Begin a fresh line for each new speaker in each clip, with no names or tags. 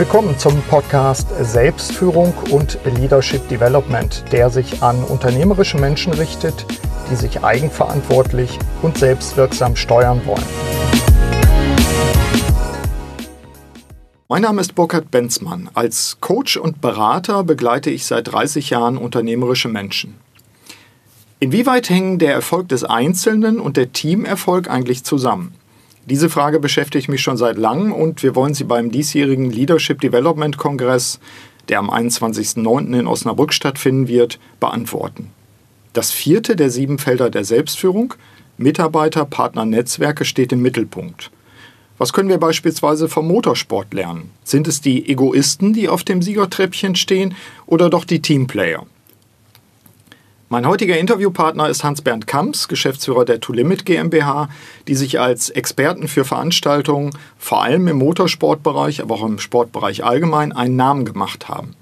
Willkommen zum Podcast Selbstführung und Leadership Development, der sich an unternehmerische Menschen richtet, die sich eigenverantwortlich und selbstwirksam steuern wollen. Mein Name ist Burkhard Benzmann. Als Coach und Berater begleite ich seit 30 Jahren unternehmerische Menschen. Inwieweit hängen der Erfolg des Einzelnen und der Teamerfolg eigentlich zusammen? Diese Frage beschäftigt mich schon seit langem und wir wollen sie beim diesjährigen Leadership Development Kongress, der am 21.09. in Osnabrück stattfinden wird, beantworten. Das vierte der sieben Felder der Selbstführung, Mitarbeiter, Partner, Netzwerke, steht im Mittelpunkt. Was können wir beispielsweise vom Motorsport lernen? Sind es die Egoisten, die auf dem Siegertreppchen stehen, oder doch die Teamplayer? Mein heutiger Interviewpartner ist Hans-Bernd Kamps, Geschäftsführer der To Limit GmbH, die sich als Experten für Veranstaltungen, vor allem im Motorsportbereich, aber auch im Sportbereich allgemein, einen Namen gemacht haben.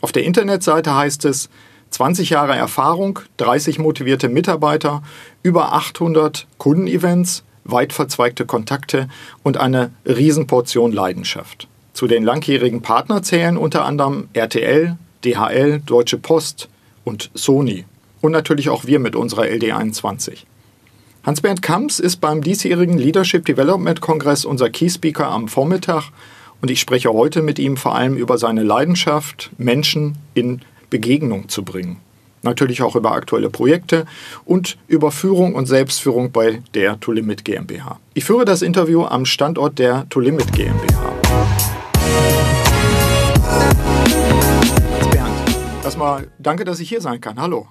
Auf der Internetseite heißt es 20 Jahre Erfahrung, 30 motivierte Mitarbeiter, über 800 Kundenevents, weit verzweigte Kontakte und eine Riesenportion Leidenschaft. Zu den langjährigen Partner zählen unter anderem RTL, DHL, Deutsche Post und Sony und natürlich auch wir mit unserer LD21. Hans-Bernd Kamps ist beim diesjährigen Leadership Development Kongress unser Key Speaker am Vormittag und ich spreche heute mit ihm vor allem über seine Leidenschaft, Menschen in Begegnung zu bringen. Natürlich auch über aktuelle Projekte und über Führung und Selbstführung bei der To Limit GmbH. Ich führe das Interview am Standort der To Limit GmbH. Bernd, erstmal danke, dass ich hier sein kann. Hallo.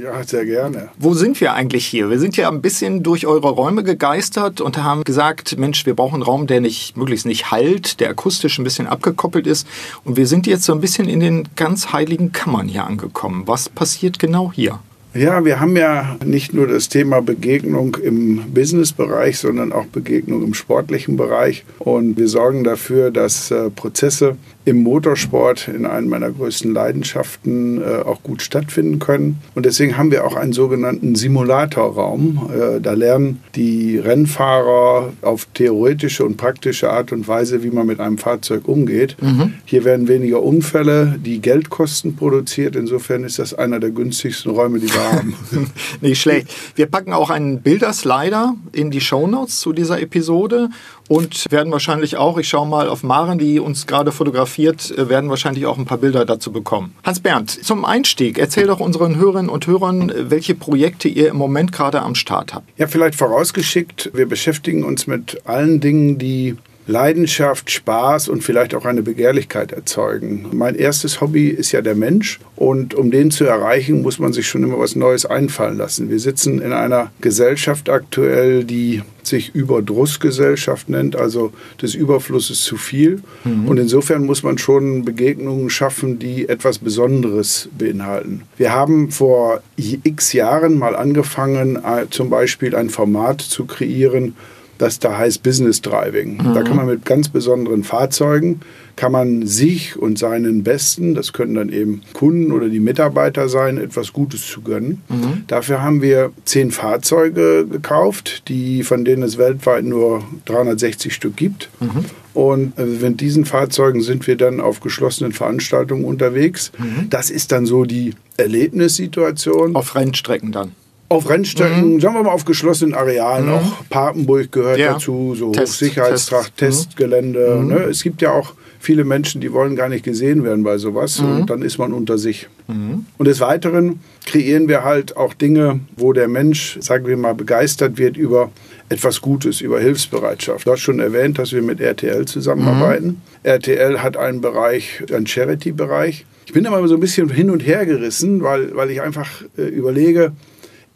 Ja, sehr gerne.
Wo sind wir eigentlich hier? Wir sind ja ein bisschen durch eure Räume gegeistert und haben gesagt, Mensch, wir brauchen einen Raum, der nicht möglichst nicht halt, der akustisch ein bisschen abgekoppelt ist. Und wir sind jetzt so ein bisschen in den ganz heiligen Kammern hier angekommen. Was passiert genau hier?
Ja, wir haben ja nicht nur das Thema Begegnung im Businessbereich, sondern auch Begegnung im sportlichen Bereich. Und wir sorgen dafür, dass äh, Prozesse im Motorsport in einem meiner größten Leidenschaften äh, auch gut stattfinden können. Und deswegen haben wir auch einen sogenannten Simulatorraum. Äh, da lernen die Rennfahrer auf theoretische und praktische Art und Weise, wie man mit einem Fahrzeug umgeht. Mhm. Hier werden weniger Unfälle, die Geldkosten produziert. Insofern ist das einer der günstigsten Räume, die wir haben.
Nicht schlecht. Wir packen auch einen Bilderslider in die Shownotes zu dieser Episode und werden wahrscheinlich auch, ich schaue mal auf Maren, die uns gerade fotografiert, äh, werden wahrscheinlich auch ein paar Bilder dazu bekommen. Hans-Bernd, zum Einstieg, erzähl doch unseren Hörerinnen und Hörern, welche Projekte ihr im Moment gerade am Start habt.
Ja, vielleicht vorausgeschickt, wir beschäftigen uns mit allen Dingen, die Leidenschaft, Spaß und vielleicht auch eine Begehrlichkeit erzeugen. Mein erstes Hobby ist ja der Mensch und um den zu erreichen, muss man sich schon immer was Neues einfallen lassen. Wir sitzen in einer Gesellschaft aktuell, die sich Überdrussgesellschaft nennt, also des Überflusses zu viel. Mhm. Und insofern muss man schon Begegnungen schaffen, die etwas Besonderes beinhalten. Wir haben vor x Jahren mal angefangen, äh, zum Beispiel ein Format zu kreieren, das da heißt Business Driving. Mhm. Da kann man mit ganz besonderen Fahrzeugen, kann man sich und seinen Besten, das können dann eben Kunden oder die Mitarbeiter sein, etwas Gutes zu gönnen. Mhm. Dafür haben wir zehn Fahrzeuge gekauft, die, von denen es weltweit nur 360 Stück gibt. Mhm. Und äh, mit diesen Fahrzeugen sind wir dann auf geschlossenen Veranstaltungen unterwegs. Mhm. Das ist dann so die Erlebnissituation.
Auf Rennstrecken dann
auf Rennstrecken, mhm. sagen wir mal auf geschlossenen Arealen, mhm. auch Papenburg gehört ja. dazu, so Test, Sicherheitstracht, Test. Testgelände. Mhm. Ne? Es gibt ja auch viele Menschen, die wollen gar nicht gesehen werden bei sowas mhm. und dann ist man unter sich. Mhm. Und des Weiteren kreieren wir halt auch Dinge, wo der Mensch, sagen wir mal, begeistert wird über etwas Gutes, über Hilfsbereitschaft. Du hast schon erwähnt, dass wir mit RTL zusammenarbeiten. Mhm. RTL hat einen Bereich, einen Charity-Bereich. Ich bin aber so ein bisschen hin und her gerissen, weil, weil ich einfach äh, überlege,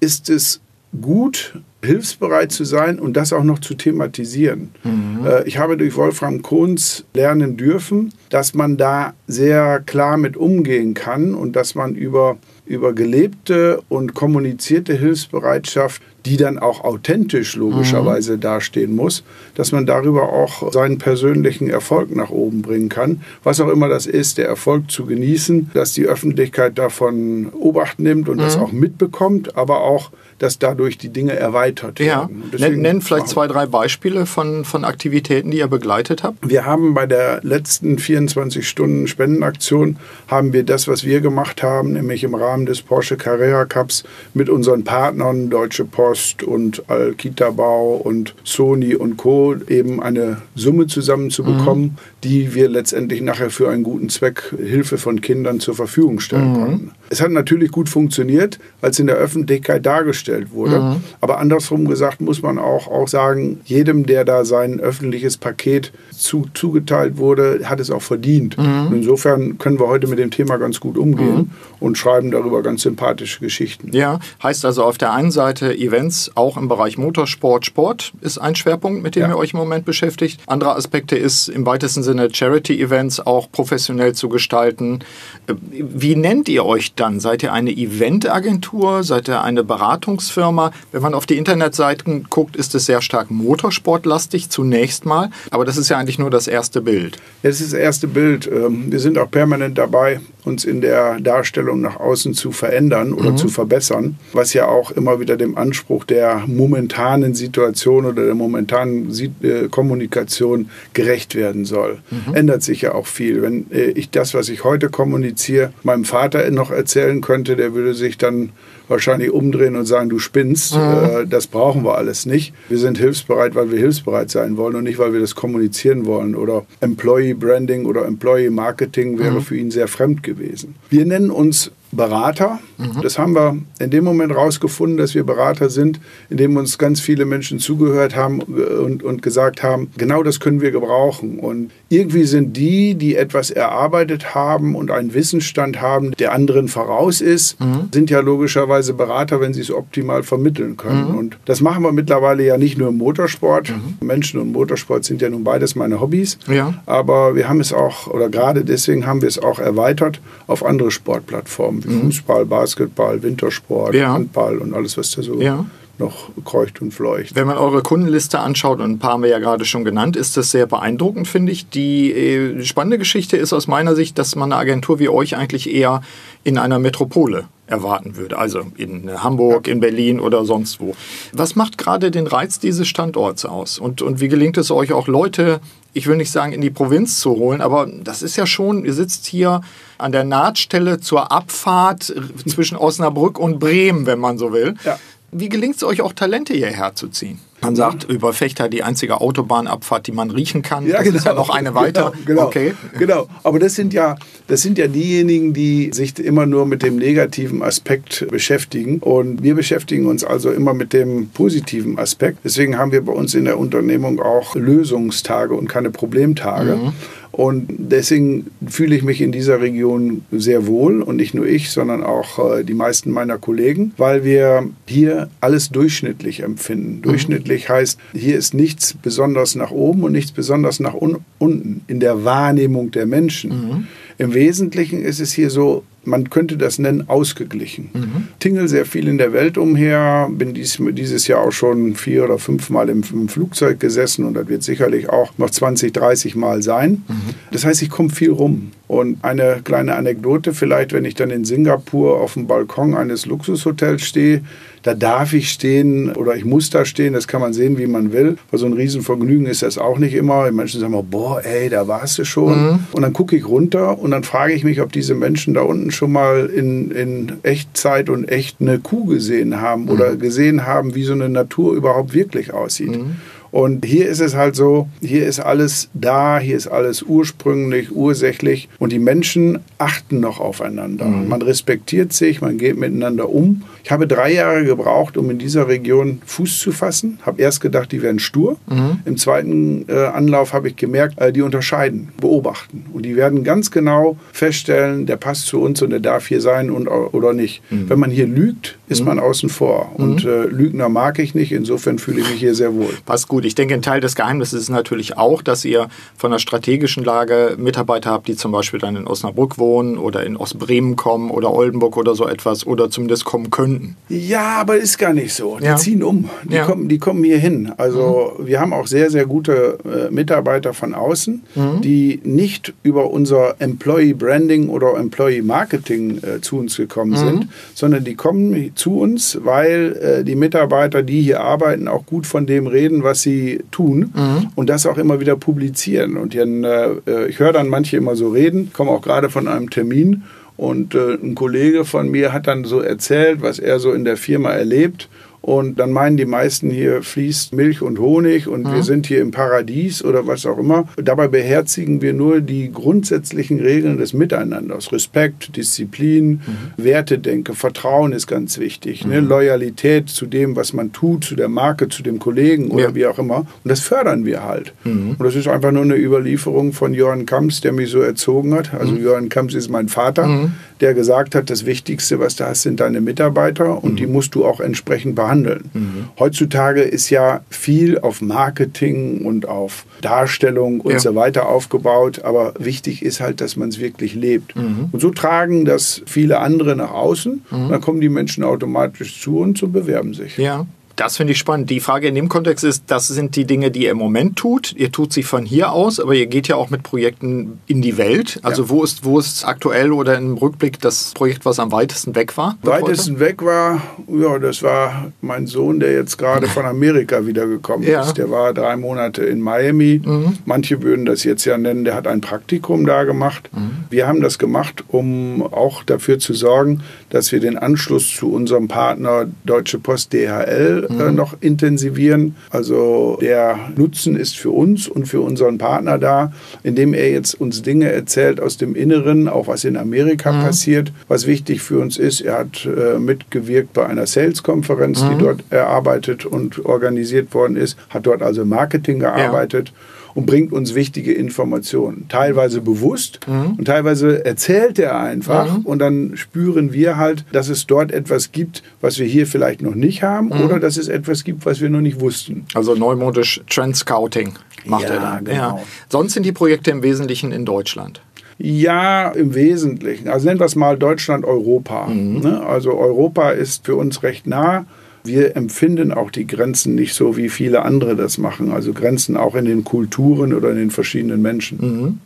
ist es gut, hilfsbereit zu sein und das auch noch zu thematisieren. Mhm. Äh, ich habe durch Wolfram Kohns lernen dürfen, dass man da sehr klar mit umgehen kann und dass man über über gelebte und kommunizierte Hilfsbereitschaft die dann auch authentisch logischerweise mhm. dastehen muss, dass man darüber auch seinen persönlichen Erfolg nach oben bringen kann. Was auch immer das ist, der Erfolg zu genießen, dass die Öffentlichkeit davon Obacht nimmt und mhm. das auch mitbekommt, aber auch dass dadurch die Dinge erweitert
ja. werden. Nennen vielleicht zwei, drei Beispiele von, von Aktivitäten, die ihr begleitet habt.
Wir haben bei der letzten 24 Stunden Spendenaktion haben wir das, was wir gemacht haben, nämlich im Rahmen des Porsche Carrera Cups mit unseren Partnern Deutsche Post und Alkita Bau und Sony und Co. eben eine Summe zusammenzubekommen, mhm. Die wir letztendlich nachher für einen guten Zweck Hilfe von Kindern zur Verfügung stellen mhm. konnten. Es hat natürlich gut funktioniert, als in der Öffentlichkeit dargestellt wurde. Mhm. Aber andersrum gesagt muss man auch, auch sagen, jedem, der da sein öffentliches Paket zu, zugeteilt wurde, hat es auch verdient. Mhm. insofern können wir heute mit dem Thema ganz gut umgehen mhm. und schreiben darüber ganz sympathische Geschichten.
Ja, heißt also auf der einen Seite Events auch im Bereich Motorsport, Sport ist ein Schwerpunkt, mit dem ja. ihr euch im Moment beschäftigt. Andere Aspekte ist im weitesten Sinne Charity-Events auch professionell zu gestalten. Wie nennt ihr euch da? dann? Seid ihr eine Eventagentur? Seid ihr eine Beratungsfirma? Wenn man auf die Internetseiten guckt, ist es sehr stark motorsportlastig zunächst mal. Aber das ist ja eigentlich nur das erste Bild.
Das ist das erste Bild. Ähm, wir sind auch permanent dabei, uns in der Darstellung nach außen zu verändern oder mhm. zu verbessern, was ja auch immer wieder dem Anspruch der momentanen Situation oder der momentanen äh, Kommunikation gerecht werden soll. Mhm. Ändert sich ja auch viel. Wenn äh, ich das, was ich heute kommuniziere, meinem Vater noch erzählen könnte, der würde sich dann wahrscheinlich umdrehen und sagen, du spinnst, mhm. äh, das brauchen wir alles nicht. Wir sind hilfsbereit, weil wir hilfsbereit sein wollen und nicht, weil wir das kommunizieren wollen. Oder Employee Branding oder Employee Marketing wäre mhm. für ihn sehr fremd gewesen. Wir nennen uns Berater. Mhm. Das haben wir in dem Moment rausgefunden, dass wir Berater sind, indem uns ganz viele Menschen zugehört haben und, und gesagt haben, genau das können wir gebrauchen. Und irgendwie sind die, die etwas erarbeitet haben und einen Wissensstand haben, der anderen voraus ist, mhm. sind ja logischerweise Berater, wenn sie es optimal vermitteln können. Mhm. Und das machen wir mittlerweile ja nicht nur im Motorsport. Mhm. Menschen und Motorsport sind ja nun beides meine Hobbys. Ja. Aber wir haben es auch, oder gerade deswegen haben wir es auch erweitert auf andere Sportplattformen wie mhm. Fußball, Basketball, Wintersport, ja. Handball und alles, was da so ja. Noch kreucht und fleucht.
Wenn man eure Kundenliste anschaut, und ein paar haben wir ja gerade schon genannt, ist das sehr beeindruckend, finde ich. Die äh, spannende Geschichte ist aus meiner Sicht, dass man eine Agentur wie euch eigentlich eher in einer Metropole erwarten würde, also in Hamburg, in Berlin oder sonst wo. Was macht gerade den Reiz dieses Standorts aus? Und, und wie gelingt es euch auch Leute, ich will nicht sagen in die Provinz zu holen, aber das ist ja schon, ihr sitzt hier an der Nahtstelle zur Abfahrt zwischen Osnabrück und Bremen, wenn man so will. Ja. Wie gelingt es euch auch Talente hierher zu ziehen? Man sagt über Fechter die einzige Autobahnabfahrt, die man riechen kann. Ja, das genau, ist ja noch eine weiter.
Genau, genau, okay. genau. Aber das sind ja, das sind ja diejenigen, die sich immer nur mit dem negativen Aspekt beschäftigen. Und wir beschäftigen uns also immer mit dem positiven Aspekt. Deswegen haben wir bei uns in der Unternehmung auch Lösungstage und keine Problemtage. Mhm. Und deswegen fühle ich mich in dieser Region sehr wohl und nicht nur ich, sondern auch äh, die meisten meiner Kollegen, weil wir hier alles durchschnittlich empfinden. Mhm. Durchschnittlich heißt, hier ist nichts besonders nach oben und nichts besonders nach un unten in der Wahrnehmung der Menschen. Mhm. Im Wesentlichen ist es hier so, man könnte das nennen, ausgeglichen. Mhm. Tingle sehr viel in der Welt umher, bin dies, dieses Jahr auch schon vier oder fünf Mal im, im, Flugzeug gesessen und das wird sicherlich auch noch 20, 30 Mal sein. Mhm. Das heißt, ich komme viel rum. Und eine kleine Anekdote vielleicht, wenn ich dann in Singapur auf dem Balkon eines Luxushotels stehe, da darf ich stehen oder ich muss da stehen, das kann man sehen, wie man will. Weil so ein Riesenvergnügen ist das auch nicht immer. Die Menschen sagen immer, boah, ey, da warst du schon. Mhm. Und dann gucke ich runter und dann frage ich mich, ob diese Menschen da unten schon mal in, in Echtzeit und echt eine Kuh gesehen haben mhm. oder gesehen haben, wie so eine Natur überhaupt wirklich aussieht. Mhm. Und hier ist es halt so, hier ist alles da, hier ist alles ursprünglich, ursächlich und die Menschen achten noch aufeinander. Mhm. Man respektiert sich, man geht miteinander um. Ich habe drei Jahre gebraucht, um in dieser Region Fuß zu fassen. Habe erst gedacht, die wären stur. Mhm. Im zweiten äh, Anlauf habe ich gemerkt, äh, die unterscheiden, beobachten. Und die werden ganz genau feststellen, der passt zu uns und der darf hier sein und, oder nicht. Mhm. Wenn man hier lügt, ist mhm. man außen vor. Und mhm. äh, Lügner mag ich nicht, insofern fühle ich mich hier sehr wohl.
Passt gut Gut, ich denke, ein Teil des Geheimnisses ist natürlich auch, dass ihr von der strategischen Lage Mitarbeiter habt, die zum Beispiel dann in Osnabrück wohnen oder in Ostbremen kommen oder Oldenburg oder so etwas oder zumindest kommen könnten.
Ja, aber ist gar nicht so. Die
Ja.
ziehen um. Die,
Ja.
kommen, die kommen hier hin. Also wir haben auch sehr, sehr gute äh, Mitarbeiter von außen, die nicht über unser Employee Branding oder Employee Marketing äh, zu uns gekommen sind, sondern die kommen zu uns, weil äh, die Mitarbeiter, die hier arbeiten, auch gut von dem reden, was sie tun und das auch immer wieder publizieren. Und dann, äh, ich höre dann manche immer so reden, komme auch gerade von einem Termin und äh, ein Kollege von mir hat dann so erzählt, was er so in der Firma erlebt. Und dann meinen die meisten, hier fließt Milch und Honig und wir sind hier im Paradies oder was auch immer. Dabei beherzigen wir nur die grundsätzlichen Regeln des Miteinanders. Respekt, Disziplin, Wertedenke, Vertrauen ist ganz wichtig. Ne? Loyalität zu dem, was man tut, zu der Marke, zu dem Kollegen oder
Ja.
wie auch immer. Und das fördern wir halt. Und das ist einfach nur eine Überlieferung von Johann Kamps, der mich so erzogen hat. Also Johann Kamps ist mein Vater, der gesagt hat, das Wichtigste, was du hast, sind deine Mitarbeiter und die musst du auch entsprechend behandeln. Heutzutage ist ja viel auf Marketing und auf Darstellung und
Ja.
so weiter aufgebaut, aber wichtig ist halt, dass man es wirklich lebt. Und so tragen das viele andere nach außen und dann kommen die Menschen automatisch zu uns und bewerben sich.
Ja. Das finde ich spannend. Die Frage in dem Kontext ist, das sind die Dinge, die ihr im Moment tut. Ihr tut sie von hier aus, aber ihr geht ja auch mit Projekten in die Welt. Also
Ja.
wo ist, wo ist aktuell oder im Rückblick das Projekt, was am weitesten weg war?
Weitesten weg war, ja, das war mein Sohn, der jetzt gerade von Amerika wiedergekommen
Ja. Mhm.
ist. Der war drei Monate in Miami. Manche würden das jetzt ja nennen, der hat ein Praktikum da gemacht.
Mhm.
Wir haben das gemacht, um auch dafür zu sorgen, dass wir den Anschluss zu unserem Partner Deutsche Post DHL
Mhm.
noch intensivieren. Also der Nutzen ist für uns und für unseren Partner da, indem er jetzt uns Dinge erzählt aus dem Inneren, auch was in Amerika passiert, was wichtig für uns ist. Er hat äh, mitgewirkt bei einer Sales-Konferenz, die dort erarbeitet und organisiert worden ist, hat dort also im Marketing gearbeitet. Und bringt uns wichtige Informationen. Teilweise bewusst und teilweise erzählt er einfach. Und dann spüren wir halt, dass es dort etwas gibt, was wir hier vielleicht noch nicht haben oder dass es etwas gibt, was wir noch nicht wussten.
Also neumodisch Trend Scouting macht
Ja,
er da.
genau.
Sonst sind die Projekte im Wesentlichen in Deutschland.
Ja, im Wesentlichen. Also nennen wir es mal Deutschland, Europa. Ne? Also Europa ist für uns recht nah. Wir empfinden auch die Grenzen nicht so, wie viele andere das machen. Also Grenzen auch in den Kulturen oder in den verschiedenen Menschen.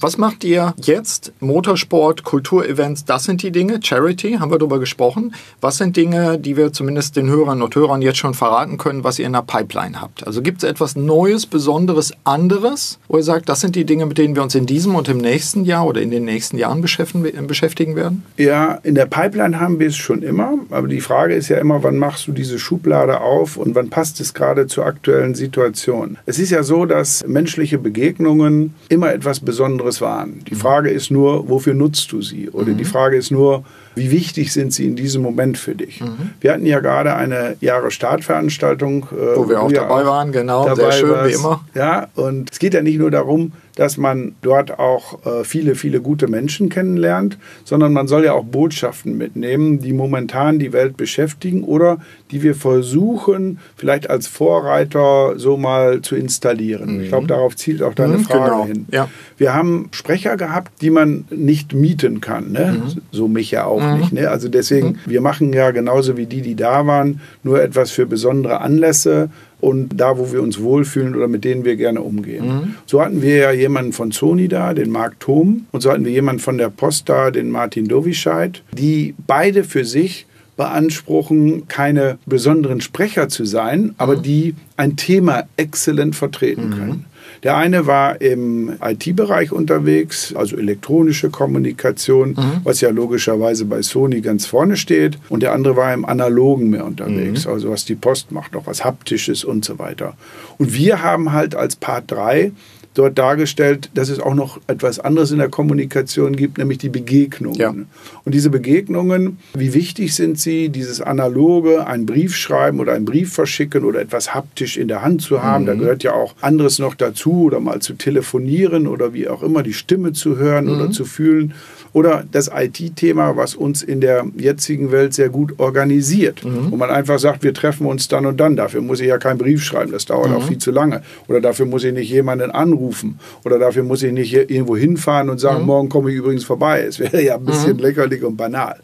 Was macht ihr jetzt? Motorsport, Kulturevents, das sind die Dinge. Charity, haben wir darüber gesprochen. Was sind Dinge, die wir zumindest den Hörern und Hörern jetzt schon verraten können, was ihr in der Pipeline habt? Also gibt es etwas Neues, Besonderes, anderes, wo ihr sagt, das sind die Dinge, mit denen wir uns in diesem und im nächsten Jahr oder in den nächsten Jahren beschäftigen, beschäftigen werden?
Ja, in der Pipeline haben wir es schon immer. Aber die Frage ist ja immer, wann machst du diese Schublade auf und wann passt es gerade zur aktuellen Situation? Es ist ja so, dass menschliche Begegnungen immer etwas Besonderes waren. Die Frage ist nur, wofür nutzt du sie? Oder die Frage ist nur, wie wichtig sind sie in diesem Moment für dich? Wir hatten ja gerade eine Jahresstartveranstaltung, äh,
Wo wir auch dabei waren, genau. Sehr
dabei
schön, wie
warst.
immer.
Ja, und es geht ja nicht nur darum, dass man dort auch äh, viele, viele gute Menschen kennenlernt, sondern man soll ja auch Botschaften mitnehmen, die momentan die Welt beschäftigen oder die wir versuchen, vielleicht als Vorreiter so mal zu installieren. Ich glaube, darauf zielt auch deine
Mhm,
Frage
genau.
hin.
Ja.
Wir haben Sprecher gehabt, die man nicht mieten kann. Ne? So mich ja auch nicht. Ne? Also deswegen, wir machen ja genauso wie die, die da waren, nur etwas für besondere Anlässe und da, wo wir uns wohlfühlen oder mit denen wir gerne umgehen. So hatten wir ja jemanden von Sony da, den Marc Thom, und so hatten wir jemanden von der Post da, den Martin Dovischeid, die beide für sich beanspruchen, keine besonderen Sprecher zu sein, aber die ein Thema exzellent vertreten können. Der eine war im IT-Bereich unterwegs, also elektronische Kommunikation, was ja logischerweise bei Sony ganz vorne steht. Und der andere war im Analogen mehr unterwegs, also was die Post macht, noch was Haptisches und so weiter. Und wir haben halt als Part 3 dort dargestellt, dass es auch noch etwas anderes in der Kommunikation gibt, nämlich die Begegnungen. Ja. Und diese Begegnungen, wie wichtig sind sie, dieses analoge, einen Brief schreiben oder einen Brief verschicken oder etwas haptisch in der Hand zu haben. Mhm. Da gehört ja auch anderes noch dazu oder mal zu telefonieren oder wie auch immer die Stimme zu hören mhm. oder zu fühlen oder das IT-Thema, was uns in der jetzigen Welt sehr gut organisiert. Mhm. Wo man einfach sagt, wir treffen uns dann und dann. Dafür muss ich ja keinen Brief schreiben, das dauert mhm. auch viel zu lange. Oder dafür muss ich nicht jemanden anrufen. Oder dafür muss ich nicht irgendwo hinfahren und sagen, mhm. morgen komme ich übrigens vorbei. Es wäre ja ein bisschen mhm. lächerlich und banal.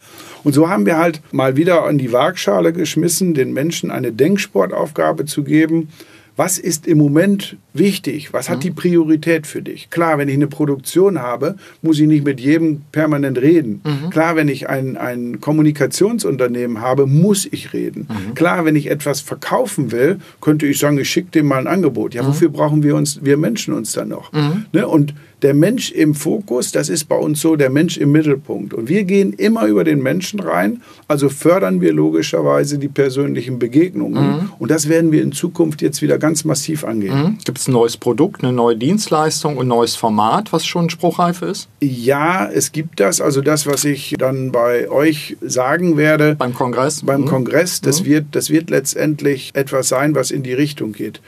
Und so haben wir halt mal wieder an die Waagschale geschmissen, den Menschen eine Denksportaufgabe zu geben, was ist im Moment wichtig? Was hat mhm. die Priorität für dich? Klar, wenn ich eine Produktion habe, muss ich nicht mit jedem permanent reden. Mhm. Klar, wenn ich ein, ein Kommunikationsunternehmen habe, muss ich reden. Mhm. Klar, wenn ich etwas verkaufen will, könnte ich sagen, ich schicke dem mal ein Angebot. Ja, mhm. wofür brauchen wir uns, wir Menschen uns dann noch? Mhm. Ne? Und der Mensch im Fokus, das ist bei uns so der Mensch im Mittelpunkt. Und wir gehen immer über den Menschen rein, also fördern wir logischerweise die persönlichen Begegnungen. Mhm. Und das werden wir in Zukunft jetzt wieder ganz massiv angehen. Mhm.
Gibt es ein neues Produkt, eine neue Dienstleistung, ein neues Format, was schon spruchreif ist?
Ja, es gibt das. Also das, was ich dann bei euch sagen werde.
Beim Kongress?
Beim mhm. Kongress, das, mhm. wird, das wird letztendlich etwas sein, was in die Richtung geht.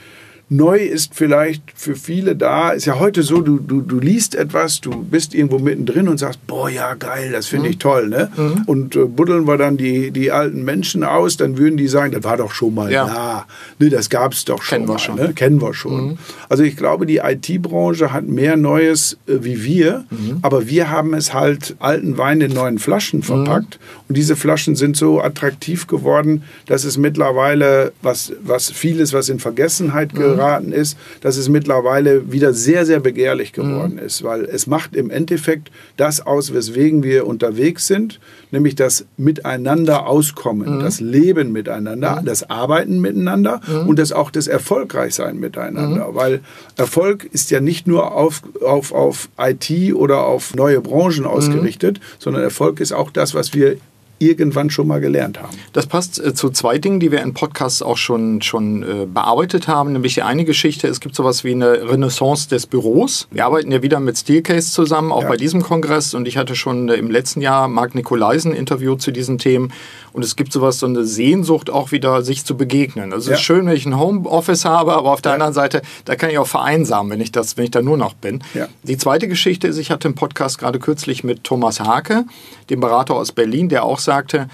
Neu ist vielleicht für viele da, ist ja heute so, du, du, du liest etwas, du bist irgendwo mittendrin und sagst, boah, ja, geil, das finde mhm. ich toll. Ne? Mhm. Und äh, buddeln wir dann die, die alten Menschen aus, dann würden die sagen, das war doch schon mal ja. da. Ne, das gab es doch schon
Kennen
mal.
Wir schon.
Ne? Kennen wir schon. Mhm. Also ich glaube, die IT-Branche hat mehr Neues äh, wie wir, mhm. aber wir haben es halt alten Wein in neuen Flaschen verpackt. Mhm. Und diese Flaschen sind so attraktiv geworden, dass es mittlerweile, was, was vieles, was in Vergessenheit mhm. gerät, geraten ist, dass es mittlerweile wieder sehr, sehr begehrlich geworden mhm. ist, weil es macht im Endeffekt das aus, weswegen wir unterwegs sind, nämlich das Miteinander auskommen, mhm. das Leben miteinander, mhm. das Arbeiten miteinander und das auch das Erfolgreichsein miteinander, weil Erfolg ist ja nicht nur auf, auf, auf IT oder auf neue Branchen ausgerichtet, sondern Erfolg ist auch das, was wir irgendwann schon mal gelernt haben.
Das passt äh, zu zwei Dingen, die wir in Podcasts auch schon, schon äh, bearbeitet haben. Nämlich die eine Geschichte, es gibt sowas wie eine Renaissance des Büros. Wir arbeiten ja wieder mit Steelcase zusammen, auch ja. bei diesem Kongress. Und ich hatte schon äh, im letzten Jahr Marc Nikolaisen interviewt zu diesen Themen. Und es gibt sowas, so eine Sehnsucht auch wieder, sich zu begegnen. Also ja. es ist schön, wenn ich ein Homeoffice habe, aber auf der ja. anderen Seite, da kann ich auch vereinsamen, wenn ich, das, wenn ich da nur noch bin. Die zweite Geschichte ist, ich hatte einen Podcast gerade kürzlich mit Thomas Hake, dem Berater aus Berlin, der auch sagte,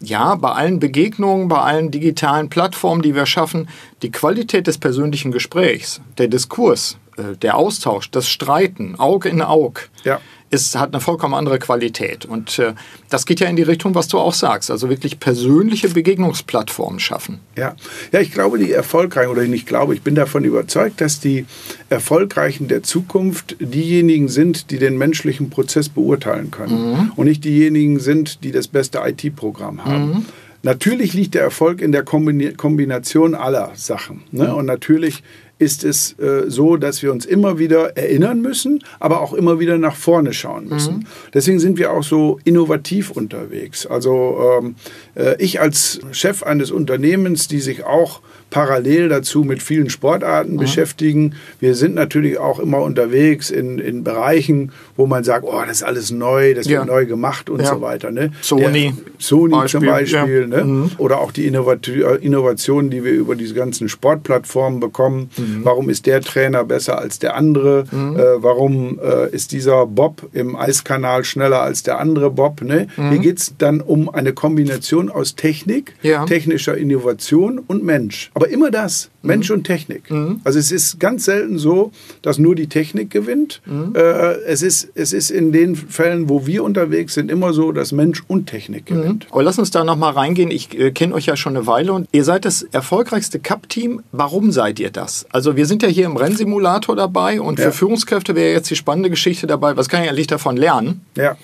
ja, bei allen Begegnungen, bei allen digitalen Plattformen, die wir schaffen, die Qualität des persönlichen Gesprächs, der Diskurs, äh, der Austausch, das Streiten, Auge in Auge, ja ist, hat eine vollkommen andere Qualität. Und äh, das geht ja in die Richtung, was du auch sagst. Also wirklich persönliche Begegnungsplattformen schaffen.
Ja, ja ich glaube, die Erfolgreichen, oder nicht glaube, ich bin davon überzeugt, dass die Erfolgreichen der Zukunft diejenigen sind, die den menschlichen Prozess beurteilen können. Mhm. Und nicht diejenigen sind, die das beste IT-Programm haben. Mhm. Natürlich liegt der Erfolg in der Kombination aller Sachen. Ne? Und natürlich ist es äh, so, dass wir uns immer wieder erinnern müssen, aber auch immer wieder nach vorne schauen müssen. Mhm. Deswegen sind wir auch so innovativ unterwegs. Also ähm, äh, ich als Chef eines Unternehmens, die sich auch parallel dazu mit vielen Sportarten mhm. beschäftigen. Wir sind natürlich auch immer unterwegs in, in Bereichen, wo man sagt, oh, das ist alles neu, das ja. wird neu gemacht und ja. so weiter. Ne?
Sony.
Der, Sony Beispiel. zum Beispiel. Ja. Ne? Mhm. Oder auch die Innovationen, die wir über diese ganzen Sportplattformen bekommen. Mhm. Warum ist der Trainer besser als der andere? Mhm. Äh, warum äh, ist dieser Bob im Eiskanal schneller als der andere Bob? Ne? Mhm. Hier geht es dann um eine Kombination aus Technik, technischer Innovation und Mensch. Aber immer das, Mensch mhm. und Technik. Mhm. Also es ist ganz selten so, dass nur die Technik gewinnt. Mhm. Äh, es, ist, es ist in den Fällen, wo wir unterwegs sind, immer so, dass Mensch und Technik mhm. gewinnt.
Aber lass uns da nochmal reingehen. Ich äh, kenne euch ja schon eine Weile und ihr seid das erfolgreichste Cup-Team. Warum seid ihr das? Also wir sind ja hier im Rennsimulator dabei und ja. für Führungskräfte wäre jetzt die spannende Geschichte dabei. Was kann ich eigentlich davon lernen?
Ja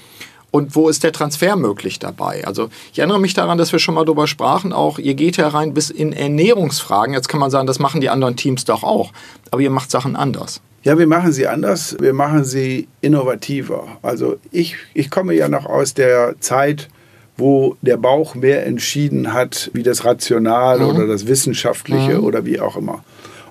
und wo ist der Transfer möglich dabei? Also ich erinnere mich daran, dass wir schon mal darüber sprachen, auch ihr geht herein bis in Ernährungsfragen. Jetzt kann man sagen, das machen die anderen Teams doch auch, aber ihr macht Sachen anders.
Ja, wir machen sie anders, wir machen sie innovativer. Also ich, ich komme ja noch aus der Zeit, wo der Bauch mehr entschieden hat, wie das Rational mhm. oder das Wissenschaftliche mhm. oder wie auch immer.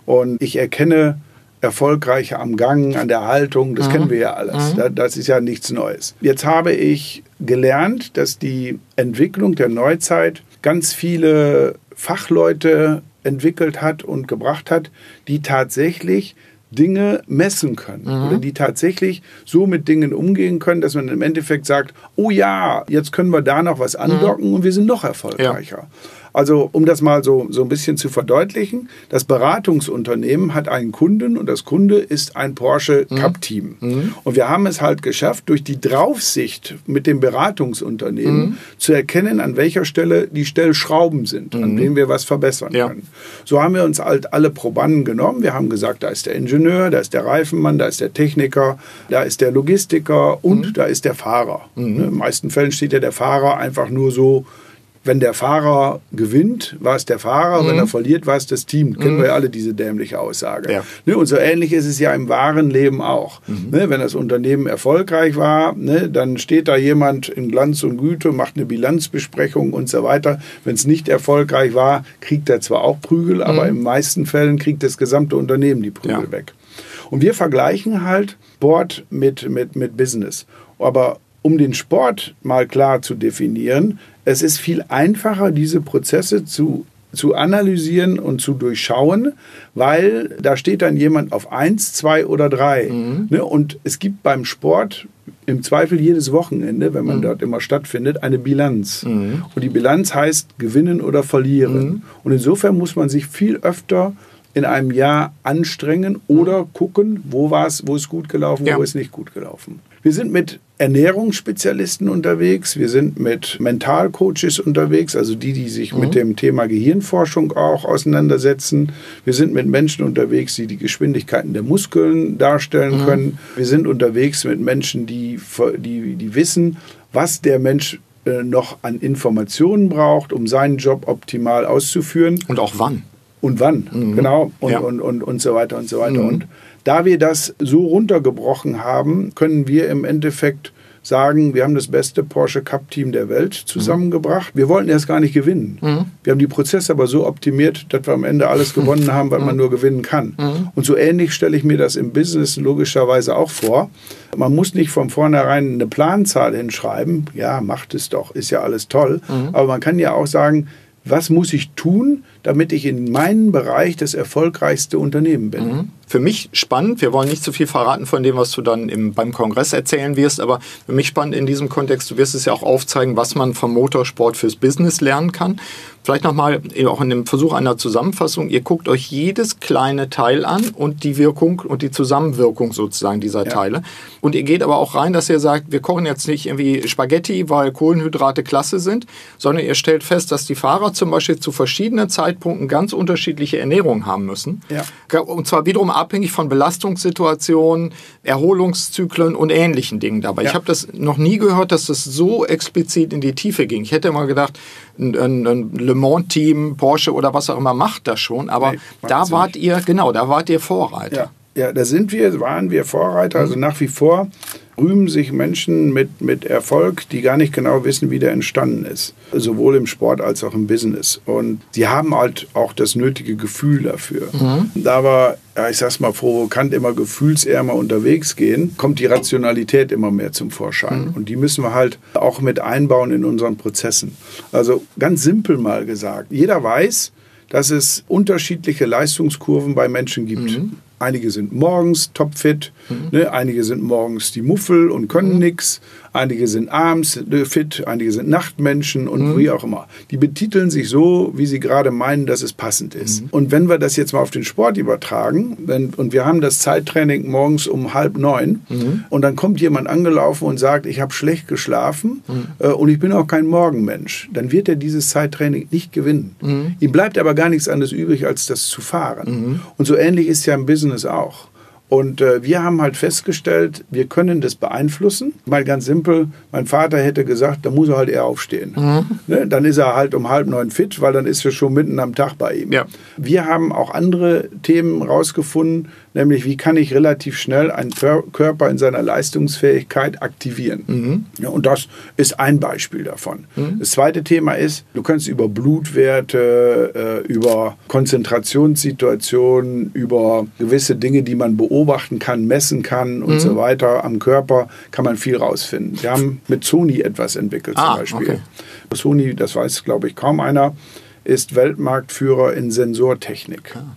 Und ich erkenne erfolgreicher am Gang, an der Haltung, das mhm. kennen wir ja alles. Mhm. Das ist ja nichts Neues. Jetzt habe ich gelernt, dass die Entwicklung der Neuzeit ganz viele Fachleute entwickelt hat und gebracht hat, die tatsächlich Dinge messen können mhm. oder die tatsächlich so mit Dingen umgehen können, dass man im Endeffekt sagt, oh ja, jetzt können wir da noch was andocken mhm. und wir sind noch erfolgreicher. Ja. Also um das mal so, so ein bisschen zu verdeutlichen, das Beratungsunternehmen hat einen Kunden und das Kunde ist ein Porsche mhm. Cup Team. Mhm. Und wir haben es halt geschafft, durch die Draufsicht mit dem Beratungsunternehmen mhm. zu erkennen, an welcher Stelle die Stellschrauben sind, an mhm. denen wir was verbessern ja. können. So haben wir uns halt alle Probanden genommen. Wir haben gesagt, da ist der Ingenieur, da ist der Reifenmann, da ist der Techniker, da ist der Logistiker und mhm. da ist der Fahrer. Mhm. In den meisten Fällen steht ja der Fahrer einfach nur so wenn der Fahrer gewinnt, war es der Fahrer, mhm. wenn er verliert, war es das Team. Kennen mhm. wir ja alle diese dämliche Aussage. Ja. Ne, und so ähnlich ist es ja im wahren Leben auch. Mhm. Ne, wenn das Unternehmen erfolgreich war, ne, dann steht da jemand in Glanz und Güte, macht eine Bilanzbesprechung und so weiter. Wenn es nicht erfolgreich war, kriegt er zwar auch Prügel, aber mhm. in den meisten Fällen kriegt das gesamte Unternehmen die Prügel ja. weg. Und wir vergleichen halt Sport mit, mit, mit Business. Aber um den Sport mal klar zu definieren, es ist viel einfacher, diese Prozesse zu, zu analysieren und zu durchschauen, weil da steht dann jemand auf eins, zwei oder drei. Mhm. Ne? Und es gibt beim Sport im Zweifel jedes Wochenende, wenn man mhm. dort immer stattfindet, eine Bilanz. Mhm. Und die Bilanz heißt gewinnen oder verlieren. Mhm. Und insofern muss man sich viel öfter in einem Jahr anstrengen oder gucken, wo war es, wo ist gut gelaufen, ja. wo ist nicht gut gelaufen. Wir sind mit Ernährungsspezialisten unterwegs, wir sind mit Mentalcoaches unterwegs, also die, die sich mhm. mit dem Thema Gehirnforschung auch auseinandersetzen. Wir sind mit Menschen unterwegs, die die Geschwindigkeiten der Muskeln darstellen mhm. können. Wir sind unterwegs mit Menschen, die, die, die wissen, was der Mensch äh, noch an Informationen braucht, um seinen Job optimal auszuführen.
Und auch wann.
Und wann, mhm. genau. Und, ja. und, und, und so weiter und so weiter. Mhm. Und da wir das so runtergebrochen haben, können wir im Endeffekt sagen, wir haben das beste Porsche Cup Team der Welt zusammengebracht. Wir wollten erst gar nicht gewinnen. Mhm. Wir haben die Prozesse aber so optimiert, dass wir am Ende alles gewonnen haben, weil mhm. man nur gewinnen kann. Mhm. Und so ähnlich stelle ich mir das im Business logischerweise auch vor. Man muss nicht von vornherein eine Planzahl hinschreiben. Ja, macht es doch, ist ja alles toll. Mhm. Aber man kann ja auch sagen, was muss ich tun, damit ich in meinem Bereich das erfolgreichste Unternehmen bin?
Mhm für mich spannend. Wir wollen nicht zu viel verraten von dem, was du dann im, beim Kongress erzählen wirst, aber für mich spannend in diesem Kontext, du wirst es ja auch aufzeigen, was man vom Motorsport fürs Business lernen kann. Vielleicht nochmal auch in dem Versuch einer Zusammenfassung. Ihr guckt euch jedes kleine Teil an und die Wirkung und die Zusammenwirkung sozusagen dieser ja. Teile. Und ihr geht aber auch rein, dass ihr sagt, wir kochen jetzt nicht irgendwie Spaghetti, weil Kohlenhydrate klasse sind, sondern ihr stellt fest, dass die Fahrer zum Beispiel zu verschiedenen Zeitpunkten ganz unterschiedliche Ernährung haben müssen. Ja. Und zwar wiederum abhängig von Belastungssituationen, Erholungszyklen und ähnlichen Dingen dabei. Ja. Ich habe das noch nie gehört, dass das so explizit in die Tiefe ging. Ich hätte mal gedacht, ein, ein, ein Le Mans-Team, Porsche oder was auch immer macht das schon, aber nee, da wart ihr, genau, da wart ihr Vorreiter.
Ja. Ja, da sind wir, waren wir Vorreiter. Also nach wie vor rühmen sich Menschen mit, mit Erfolg, die gar nicht genau wissen, wie der entstanden ist. Sowohl im Sport als auch im Business. Und sie haben halt auch das nötige Gefühl dafür. Mhm. Da wir, ja, ich sag's mal provokant, immer gefühlsärmer unterwegs gehen, kommt die Rationalität immer mehr zum Vorschein. Mhm. Und die müssen wir halt auch mit einbauen in unseren Prozessen. Also ganz simpel mal gesagt, jeder weiß, dass es unterschiedliche Leistungskurven bei Menschen gibt. Mhm. Einige sind morgens topfit, mhm. ne, einige sind morgens die Muffel und können mhm. nichts, einige sind abends fit, einige sind Nachtmenschen und mhm. wie auch immer. Die betiteln sich so, wie sie gerade meinen, dass es passend ist. Mhm. Und wenn wir das jetzt mal auf den Sport übertragen, wenn, und wir haben das Zeittraining morgens um halb neun mhm. und dann kommt jemand angelaufen und sagt, ich habe schlecht geschlafen mhm. äh, und ich bin auch kein Morgenmensch, dann wird er dieses Zeittraining nicht gewinnen. Mhm. Ihm bleibt aber gar nichts anderes übrig, als das zu fahren. Mhm. Und so ähnlich ist ja im Business auch. Und äh, wir haben halt festgestellt, wir können das beeinflussen. Mal ganz simpel, mein Vater hätte gesagt, da muss er halt eher aufstehen. Mhm. Ne? Dann ist er halt um halb neun fit, weil dann ist er schon mitten am Tag bei ihm. Ja. Wir haben auch andere Themen rausgefunden, nämlich wie kann ich relativ schnell einen Körper in seiner Leistungsfähigkeit aktivieren. Mhm. Ja, und das ist ein Beispiel davon. Mhm. Das zweite Thema ist, du kannst über Blutwerte, äh, über Konzentrationssituationen, über gewisse Dinge, die man beobachten kann, messen kann und mhm. so weiter am Körper, kann man viel rausfinden. Wir haben mit Sony etwas entwickelt zum ah, Beispiel. Okay. Sony, das weiß glaube ich kaum einer, ist Weltmarktführer in Sensortechnik. Ah.